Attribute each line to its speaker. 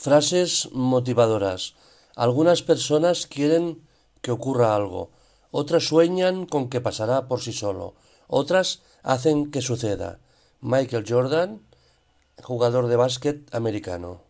Speaker 1: Frases motivadoras. Algunas personas quieren que ocurra algo, otras sueñan con que pasará por sí solo, otras hacen que suceda. Michael Jordan, jugador de básquet americano.